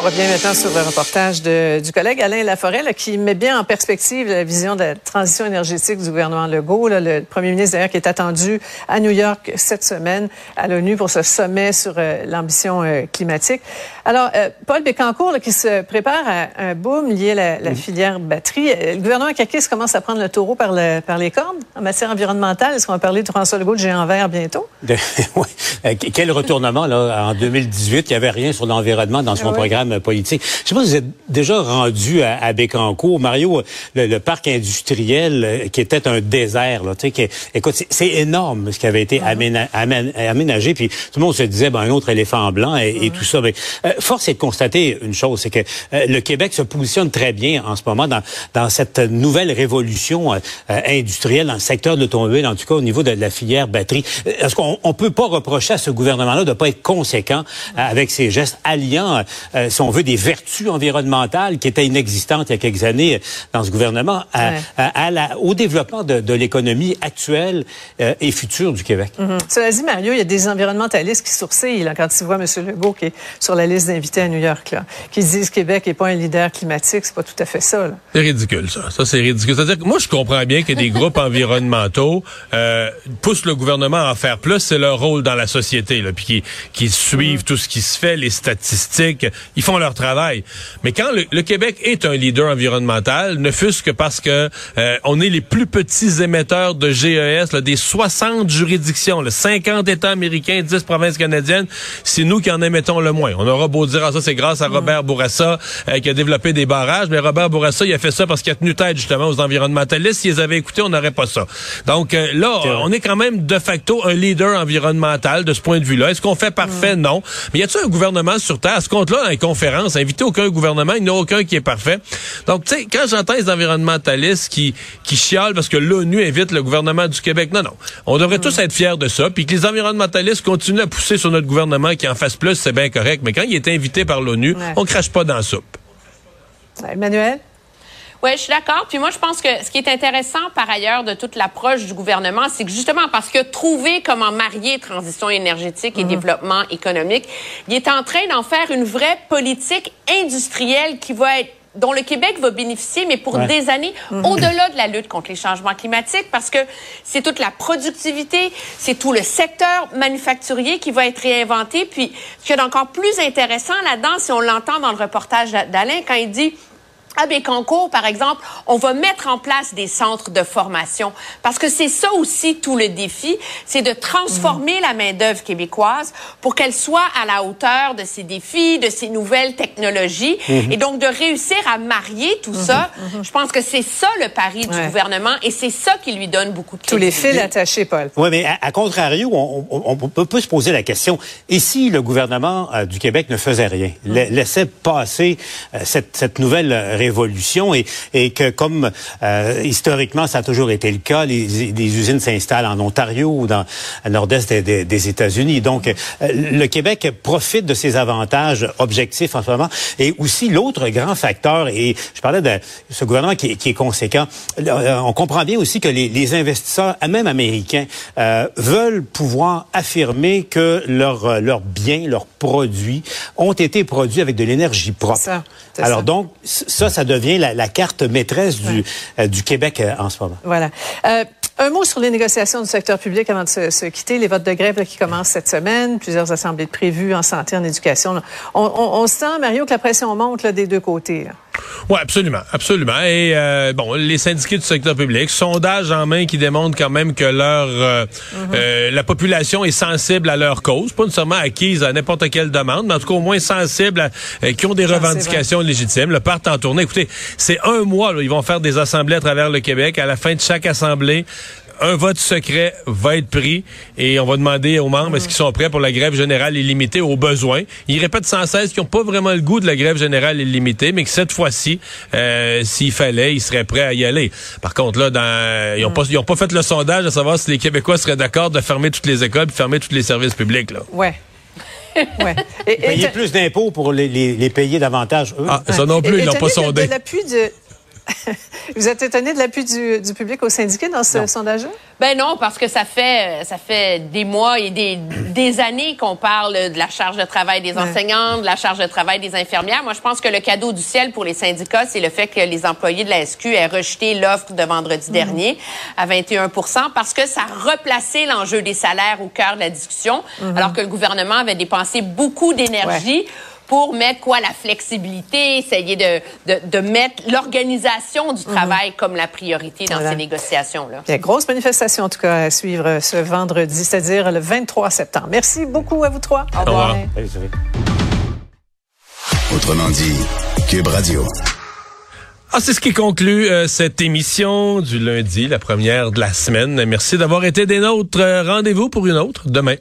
On revient maintenant sur le reportage de, du collègue Alain Laforêt là, qui met bien en perspective la vision de la transition énergétique du gouvernement Legault. Là, le premier ministre d'ailleurs qui est attendu à New York cette semaine à l'ONU pour ce sommet sur euh, l'ambition euh, climatique. Alors, euh, Paul Bécancourt là, qui se prépare à un boom lié à la, la filière batterie. Le gouvernement Kakis commence à prendre le taureau par, le, par les cornes en matière environnementale. Est-ce qu'on va parler de François Legault de géant vert bientôt? oui. Quel retournement là en 2018. Il n'y avait rien sur l'environnement dans son programme politique. Je sais pas si vous êtes déjà rendu à, à Bécancourt. Mario, le, parc industriel euh, qui était un désert, là, tu sais, écoute, c'est énorme ce qui avait été uh-huh. aménagé. Puis tout le monde se disait, ben, un autre éléphant blanc et, tout ça. Mais euh, force est de constater une chose, c'est que euh, le Québec se positionne très bien en ce moment dans, dans cette nouvelle révolution industrielle dans le secteur de l'automobile, en tout cas au niveau de la filière batterie. Est-ce qu'on on peut pas reprocher à ce gouvernement-là de pas être conséquent avec ses gestes alliant si on veut, des vertus environnementales qui étaient inexistantes il y a quelques années dans ce gouvernement à, la, au développement de, l'économie actuelle euh, et future du Québec. Mm-hmm. Cela dit, Mario, il y a des environnementalistes qui sourcillent là, quand ils voient M. Legault qui est sur la liste d'invités à New York, là, qui disent que Québec n'est pas un leader climatique. C'est pas tout à fait ça. C'est ridicule, ça. Ça, c'est ridicule. C'est-à-dire que moi, je comprends bien que des groupes environnementaux euh, poussent le gouvernement à en faire plus. C'est leur rôle dans la société, là, puis qui, suivent mm-hmm. tout ce qui se fait, les statistiques. Ils font leur travail. Mais quand le, Québec est un leader environnemental, ne fût-ce que parce que euh, on est les plus petits émetteurs de GES, là, des 60 juridictions, le 50 États américains, 10 provinces canadiennes, c'est nous qui en émettons le moins. On aura beau dire, ah, ça c'est grâce à. Robert Bourassa euh, qui a développé des barrages, mais Robert Bourassa, il a fait ça parce qu'il a tenu tête justement aux environnementalistes. S'ils avaient écouté, on n'aurait pas ça. Donc euh, là, on est quand même de facto un leader environnemental de ce point de vue-là. Est-ce qu'on fait parfait? Non. Mais y a-t-il un gouvernement sur Terre, à ce compte-là, invité aucun gouvernement, il n'y a aucun qui est parfait. Donc, tu sais, quand j'entends les environnementalistes qui, qui chialent parce que l'ONU invite le gouvernement du Québec, non, non. On devrait tous être fiers de ça. Puis que les environnementalistes continuent à pousser sur notre gouvernement qui en fasse plus, c'est bien correct. Mais quand il est invité par l'ONU, on crache pas dans la soupe. Emmanuel? Oui, je suis d'accord. Puis moi, je pense que ce qui est intéressant par ailleurs de toute l'approche du gouvernement, c'est que justement parce que trouver comment marier transition énergétique et mhm. développement économique, il est en train d'en faire une vraie politique industrielle qui va être dont le Québec va bénéficier, mais pour des années, mhm. au-delà de la lutte contre les changements climatiques, parce que c'est toute la productivité, c'est tout le secteur manufacturier qui va être réinventé. Puis, ce qui est encore plus intéressant là-dedans, si on l'entend dans le reportage d'Alain, quand il dit à Bécancourt, par exemple, on va mettre en place des centres de formation parce que c'est ça aussi tout le défi, c'est de transformer la main-d'œuvre québécoise pour qu'elle soit à la hauteur de ces défis, de ces nouvelles technologies mhm. et donc de réussir à marier tout ça. Mhm. Mhm. Je pense que c'est ça le pari du gouvernement et c'est ça qui lui donne beaucoup de Tous les fils attachés, Paul. Oui, mais à, contrario, on, peut, se poser la question, et si le gouvernement euh, du Québec ne faisait rien, laissait passer euh, cette, cette nouvelle révolution évolution et, et que comme euh, historiquement ça a toujours été le cas, les, les usines s'installent en Ontario ou dans le nord-est des, des, États-Unis. Donc euh, le Québec profite de ces avantages objectifs en ce moment. Et aussi l'autre grand facteur, et je parlais de ce gouvernement qui, qui est conséquent, euh, on comprend bien aussi que les, les investisseurs, même américains, euh, veulent pouvoir affirmer que leurs leurs biens, leurs produits ont été produits avec de l'énergie propre. Ça, Alors ça. donc ça, ça devient la, carte maîtresse du, euh, du Québec euh, en ce moment. Voilà. Euh, un mot sur les négociations du secteur public avant de se, quitter. Les votes de grève qui commencent cette semaine, plusieurs assemblées prévues en santé, en éducation. On, on, sent, Mario, que la pression monte là, des deux côtés. Là. Oui, absolument, absolument. Et euh, bon, les syndiqués du secteur public, sondage en main qui démontrent quand même que leur euh, mhm. euh, la population est sensible à leur cause, pas nécessairement acquise à n'importe quelle demande, mais en tout cas au moins sensible, à, qui ont des revendications légitimes. Le partent en tournée. Écoutez, c'est un mois, là, ils vont faire des assemblées à travers le Québec. À la fin de chaque assemblée, un vote secret va être pris et on va demander aux membres est-ce qu'ils sont prêts pour la grève générale illimitée au besoin? Ils répètent sans cesse qu'ils n'ont pas vraiment le goût de la grève générale illimitée, mais que cette fois-ci, euh, s'il fallait, ils seraient prêts à y aller. Par contre, là, dans, ils n'ont pas, pas fait le sondage à savoir si les Québécois seraient d'accord de fermer toutes les écoles, de fermer tous les services publics. Là. Ouais. ouais. Et, payer plus d'impôts pour les, les, payer davantage, eux? Ah, ça non plus, ils n'ont pas sondé. De l'appui de Vous êtes étonné de l'appui du, du, public au syndicat dans ce sondage-là? Ben non, parce que ça fait ça fait des mois et des, des années qu'on parle de la charge de travail des enseignants, de la charge de travail des infirmières. Moi, je pense que le cadeau du ciel pour les syndicats, c'est le fait que les employés de la SQ aient rejeté l'offre de vendredi mhm. dernier à 21 parce que ça replaçait l'enjeu des salaires au cœur de la discussion, mhm. alors que le gouvernement avait dépensé beaucoup d'énergie pour mettre quoi la flexibilité, essayer de, de, de mettre l'organisation du mhm. travail comme la priorité dans ces négociations-là. Il y a grosse manifestation, en tout cas, à suivre ce vendredi, c'est-à-dire le 23 septembre. Merci beaucoup à vous trois. Au revoir. Autrement dit, Cube Radio. Ah, c'est ce qui conclut euh, cette émission du lundi, la première de la semaine. Merci d'avoir été des nôtres. Rendez-vous pour une autre demain.